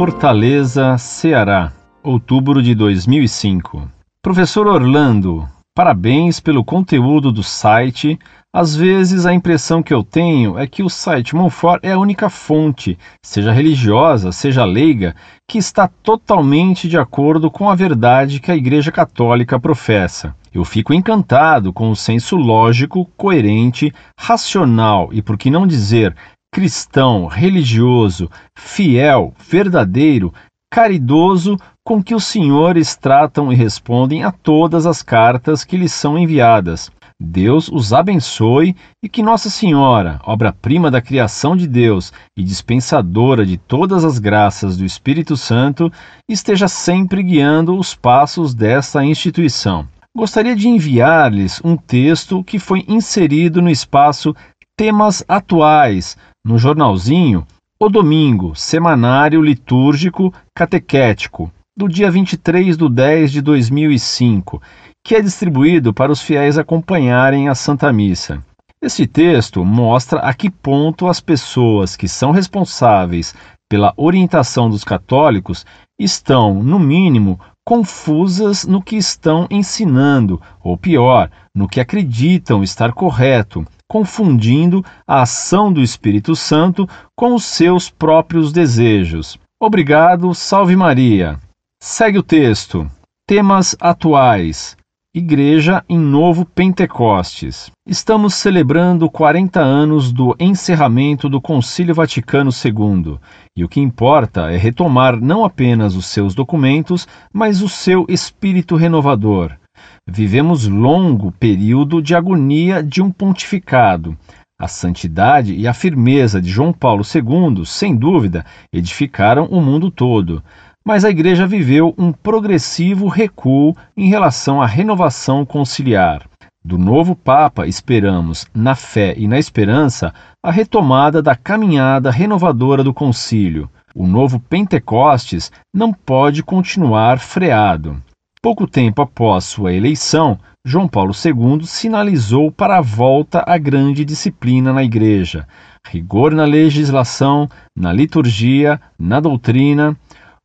Fortaleza, Ceará, outubro de 2005. Professor Orlando, parabéns pelo conteúdo do site. Às vezes a impressão que eu tenho é que o site Monfort é a única fonte, seja religiosa, seja leiga, que está totalmente de acordo com a verdade que a Igreja Católica professa. Eu fico encantado com o senso lógico, coerente, racional e, por que não dizer, cristão, religioso, fiel, verdadeiro, caridoso com que os senhores tratam e respondem a todas as cartas que lhes são enviadas. Deus os abençoe e que Nossa Senhora, obra-prima da criação de Deus e dispensadora de todas as graças do Espírito Santo, esteja sempre guiando os passos desta instituição. Gostaria de enviar-lhes um texto que foi inserido no espaço Temas Atuais, no jornalzinho O Domingo, Semanário Litúrgico Catequético, do dia 23 de 10 de 2005, que é distribuído para os fiéis acompanharem a Santa Missa. Esse texto mostra a que ponto as pessoas que são responsáveis pela orientação dos católicos estão, no mínimo, confusas no que estão ensinando, ou pior, no que acreditam estar correto, confundindo a ação do Espírito Santo com os seus próprios desejos. Obrigado, salve Maria. Segue o texto. Temas atuais. Igreja em Novo Pentecostes. Estamos celebrando 40 anos do encerramento do Concílio Vaticano II, e o que importa é retomar não apenas os seus documentos, mas o seu espírito renovador. Vivemos longo período de agonia de um pontificado. A santidade e a firmeza de João Paulo II, sem dúvida, edificaram o mundo todo. Mas a Igreja viveu um progressivo recuo em relação à renovação conciliar. Do novo Papa, esperamos, na fé e na esperança, a retomada da caminhada renovadora do concílio. O novo Pentecostes não pode continuar freado. Pouco tempo após sua eleição, João Paulo II sinalizou para a volta à grande disciplina na Igreja, rigor na legislação, na liturgia, na doutrina.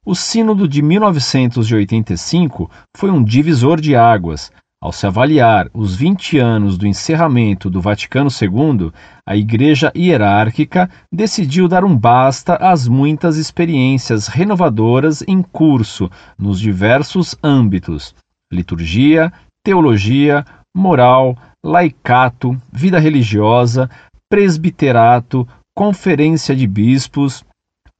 O Sínodo de 1985 foi um divisor de águas, ao se avaliar os 20 anos do encerramento do Vaticano II, a Igreja Hierárquica decidiu dar um basta às muitas experiências renovadoras em curso nos diversos âmbitos: liturgia, teologia, moral, laicato, vida religiosa, presbiterato, conferência de bispos.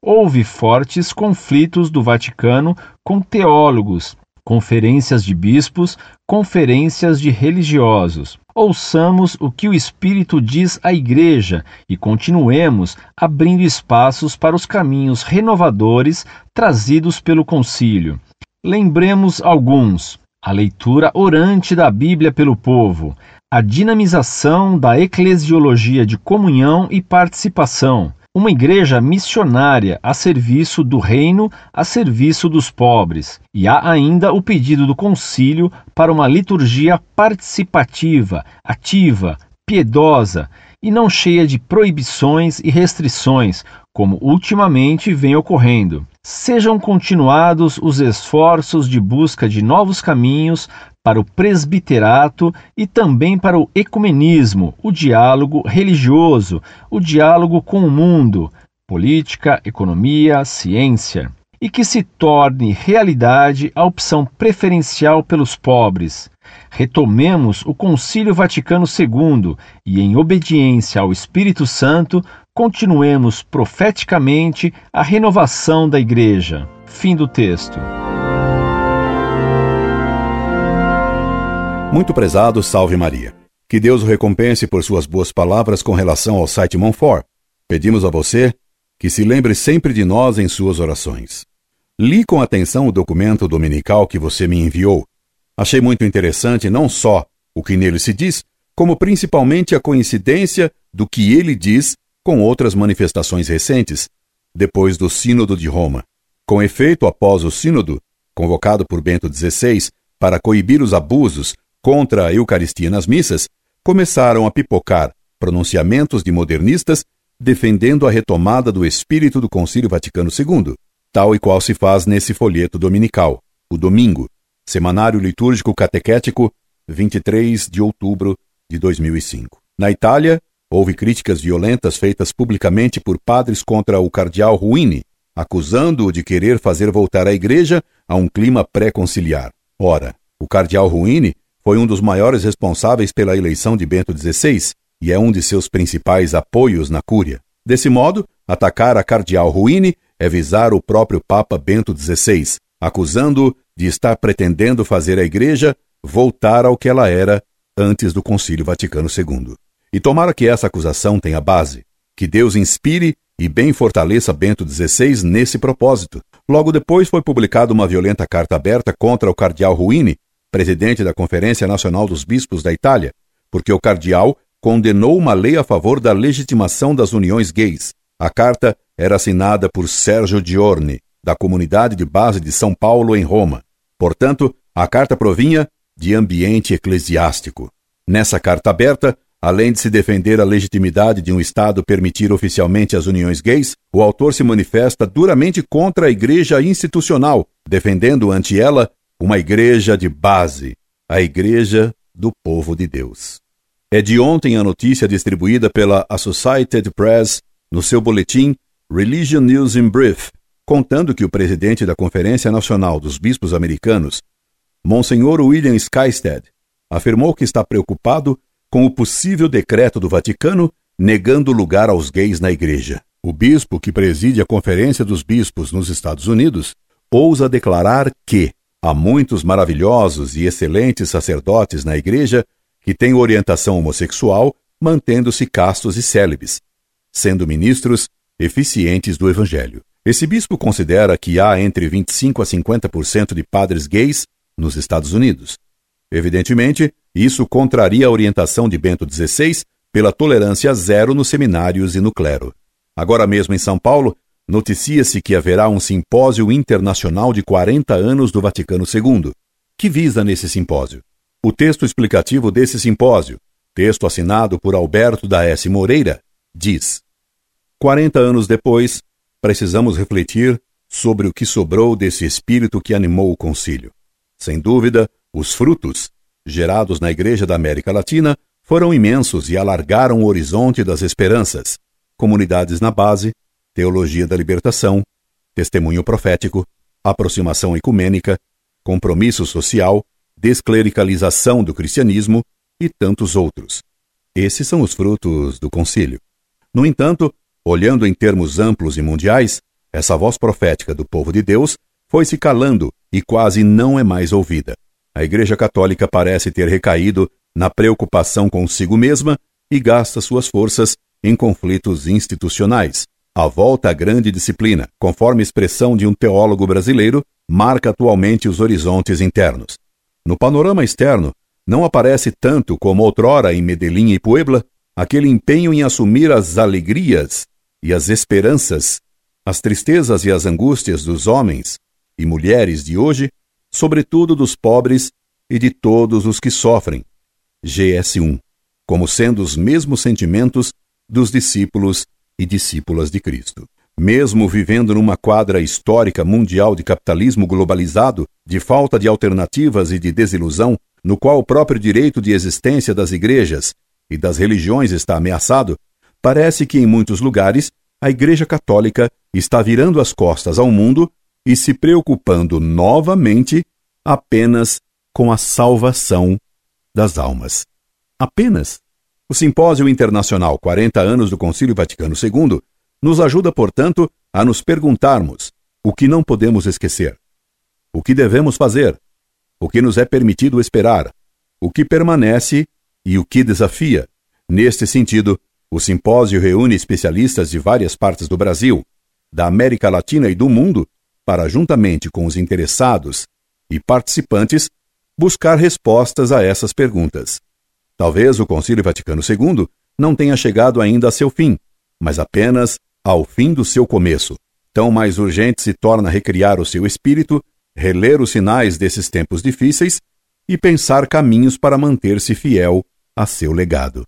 Houve fortes conflitos do Vaticano com teólogos, conferências de bispos, conferências de religiosos. Ouçamos o que o Espírito diz à Igreja e continuemos abrindo espaços para os caminhos renovadores trazidos pelo Concílio. Lembremos alguns: a leitura orante da Bíblia pelo povo, a dinamização da eclesiologia de comunhão e participação, uma igreja missionária a serviço do reino, a serviço dos pobres. E há ainda o pedido do concílio para uma liturgia participativa, ativa, piedosa e não cheia de proibições e restrições, como ultimamente vem ocorrendo. Sejam continuados os esforços de busca de novos caminhos para o presbiterato e também para o ecumenismo, o diálogo religioso, o diálogo com o mundo, política, economia, ciência, e que se torne realidade a opção preferencial pelos pobres. Retomemos o Concílio Vaticano II e, em obediência ao Espírito Santo, continuemos profeticamente a renovação da Igreja. Fim do texto. Muito prezado, salve Maria. Que Deus o recompense por suas boas palavras com relação ao site Monfort. Pedimos a você que se lembre sempre de nós em suas orações. Li com atenção o documento dominical que você me enviou. Achei muito interessante não só o que nele se diz, como principalmente a coincidência do que ele diz com outras manifestações recentes, depois do Sínodo de Roma. Com efeito, após o Sínodo, convocado por Bento XVI para coibir os abusos contra a Eucaristia nas missas, começaram a pipocar pronunciamentos de modernistas defendendo a retomada do espírito do Concílio Vaticano II. tal e qual se faz nesse folheto dominical, o Domingo, Semanário Litúrgico Catequético, 23 de outubro de 2005. Na Itália, houve críticas violentas feitas publicamente por padres contra o cardeal Ruini, acusando-o de querer fazer voltar a igreja a um clima pré-conciliar. Ora, o cardeal Ruini foi um dos maiores responsáveis pela eleição de Bento XVI e é um de seus principais apoios na Cúria. Desse modo, atacar a cardeal Ruini é visar o próprio Papa Bento XVI, acusando-o de estar pretendendo fazer a igreja voltar ao que ela era antes do Concílio Vaticano II. E tomara que essa acusação tenha base, que Deus inspire e bem fortaleça Bento XVI nesse propósito. Logo depois foi publicada uma violenta carta aberta contra o cardeal Ruini, presidente da Conferência Nacional dos Bispos da Itália, porque o cardeal condenou uma lei a favor da legitimação das uniões gays. A carta era assinada por Sérgio Giorni, da comunidade de base de São Paulo, em Roma. Portanto, a carta provinha de ambiente eclesiástico. Nessa carta aberta, além de se defender a legitimidade de um Estado permitir oficialmente as uniões gays, o autor se manifesta duramente contra a igreja institucional, defendendo ante ela uma igreja de base, a igreja do povo de Deus. É de ontem a notícia distribuída pela Associated Press no seu boletim Religion News in Brief, contando que o presidente da Conferência Nacional dos Bispos Americanos, Monsenhor William Skysted, afirmou que está preocupado com o possível decreto do Vaticano negando lugar aos gays na igreja. O bispo que preside a Conferência dos Bispos nos Estados Unidos ousa declarar que há muitos maravilhosos e excelentes sacerdotes na igreja que têm orientação homossexual, mantendo-se castos e célebres, sendo ministros eficientes do Evangelho. Esse bispo considera que há entre 25 a 50% de padres gays nos Estados Unidos. Evidentemente, isso contraria a orientação de Bento XVI pela tolerância zero nos seminários e no clero. Agora mesmo em São Paulo, noticia-se que haverá um simpósio internacional de 40 anos do Vaticano II. Que visa nesse simpósio? O texto explicativo desse simpósio, texto assinado por Alberto da S. Moreira, diz: 40 anos depois, precisamos refletir sobre o que sobrou desse espírito que animou o concílio. Sem dúvida, os frutos, gerados na Igreja da América Latina, foram imensos e alargaram o horizonte das esperanças. Comunidades na base, teologia da libertação, testemunho profético, aproximação ecumênica, compromisso social, desclericalização do cristianismo e tantos outros. Esses são os frutos do concílio. No entanto, olhando em termos amplos e mundiais, essa voz profética do povo de Deus foi se calando e quase não é mais ouvida. A Igreja Católica parece ter recaído na preocupação consigo mesma e gasta suas forças em conflitos institucionais. A volta à grande disciplina, conforme expressão de um teólogo brasileiro, marca atualmente os horizontes internos. No panorama externo, não aparece tanto como outrora em Medellín e Puebla aquele empenho em assumir as alegrias e as esperanças, as tristezas e as angústias dos homens e mulheres de hoje, sobretudo dos pobres e de todos os que sofrem. GS1, como sendo os mesmos sentimentos dos discípulos e discípulas de Cristo. Mesmo vivendo numa quadra histórica mundial de capitalismo globalizado, de falta de alternativas e de desilusão, no qual o próprio direito de existência das igrejas e das religiões está ameaçado, parece que em muitos lugares a Igreja Católica está virando as costas ao mundo e se preocupando novamente apenas com a salvação das almas. Apenas. O Simpósio Internacional 40 anos do Concílio Vaticano II nos ajuda, portanto, a nos perguntarmos o que não podemos esquecer, o que devemos fazer, o que nos é permitido esperar, o que permanece e o que desafia. Neste sentido, o simpósio reúne especialistas de várias partes do Brasil, da América Latina e do mundo para, juntamente com os interessados e participantes, buscar respostas a essas perguntas. Talvez o Concílio Vaticano II não tenha chegado ainda a seu fim, mas apenas ao fim do seu começo. Tão mais urgente se torna recriar o seu espírito, reler os sinais desses tempos difíceis e pensar caminhos para manter-se fiel a seu legado.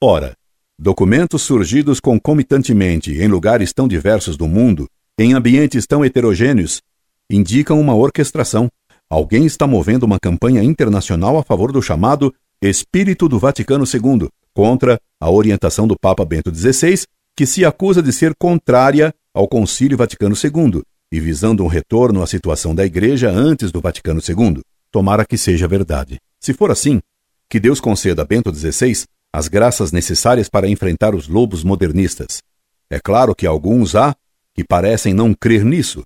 Ora, documentos surgidos concomitantemente em lugares tão diversos do mundo em ambientes tão heterogêneos, indicam uma orquestração. Alguém está movendo uma campanha internacional a favor do chamado Espírito do Vaticano II, contra a orientação do Papa Bento XVI, que se acusa de ser contrária ao Concílio Vaticano II e visando um retorno à situação da Igreja antes do Vaticano II. Tomara que seja verdade. Se for assim, que Deus conceda a Bento XVI as graças necessárias para enfrentar os lobos modernistas. É claro que alguns há que parecem não crer nisso.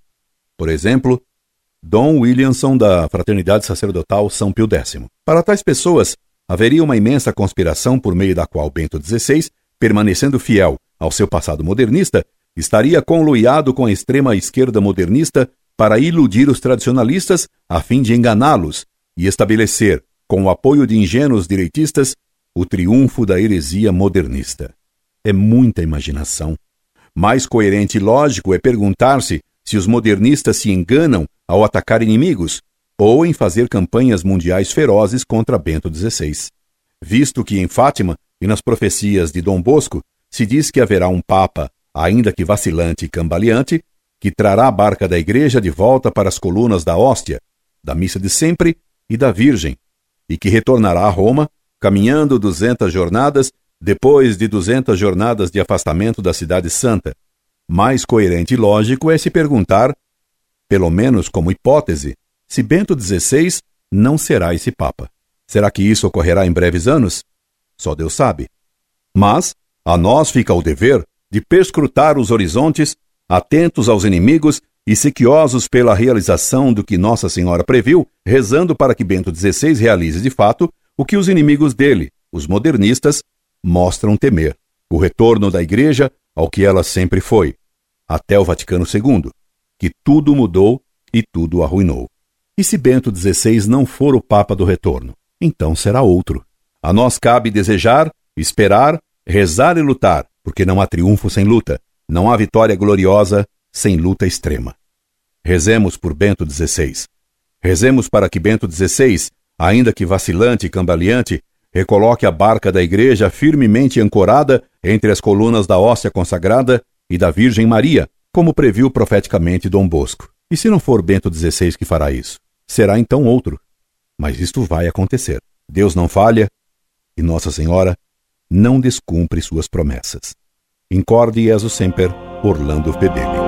Por exemplo, Dom Williamson da Fraternidade Sacerdotal São Pio X. Para tais pessoas, haveria uma imensa conspiração por meio da qual Bento XVI, permanecendo fiel ao seu passado modernista, estaria conluiado com a extrema esquerda modernista para iludir os tradicionalistas a fim de enganá-los e estabelecer, com o apoio de ingênuos direitistas, o triunfo da heresia modernista. É muita imaginação. Mais coerente e lógico é perguntar-se se os modernistas se enganam ao atacar inimigos ou em fazer campanhas mundiais ferozes contra Bento XVI. Visto que em Fátima e nas profecias de Dom Bosco se diz que haverá um Papa, ainda que vacilante e cambaleante, que trará a barca da Igreja de volta para as colunas da hóstia, da missa de sempre e da Virgem, e que retornará a Roma, caminhando duzentas jornadas depois de duzentas jornadas de afastamento da Cidade Santa. Mais coerente e lógico é se perguntar, pelo menos como hipótese, se Bento XVI não será esse Papa. Será que isso ocorrerá em breves anos? Só Deus sabe. Mas a nós fica o dever de perscrutar os horizontes, atentos aos inimigos e sequiosos pela realização do que Nossa Senhora previu, rezando para que Bento XVI realize de fato o que os inimigos dele, os modernistas, mostram temer: o retorno da Igreja ao que ela sempre foi, até o Vaticano II, que tudo mudou e tudo arruinou. E se Bento XVI não for o Papa do retorno, então será outro. A nós cabe desejar, esperar, rezar e lutar, porque não há triunfo sem luta, não há vitória gloriosa sem luta extrema. Rezemos por Bento XVI. Rezemos para que Bento XVI, ainda que vacilante e cambaleante, recoloque a barca da igreja firmemente ancorada entre as colunas da hóstia consagrada e da Virgem Maria, como previu profeticamente Dom Bosco. E se não for Bento XVI que fará isso? Será então outro. Mas isto vai acontecer. Deus não falha e Nossa Senhora não descumpre suas promessas. Incorde Jesus Semper, Orlando Fedeli.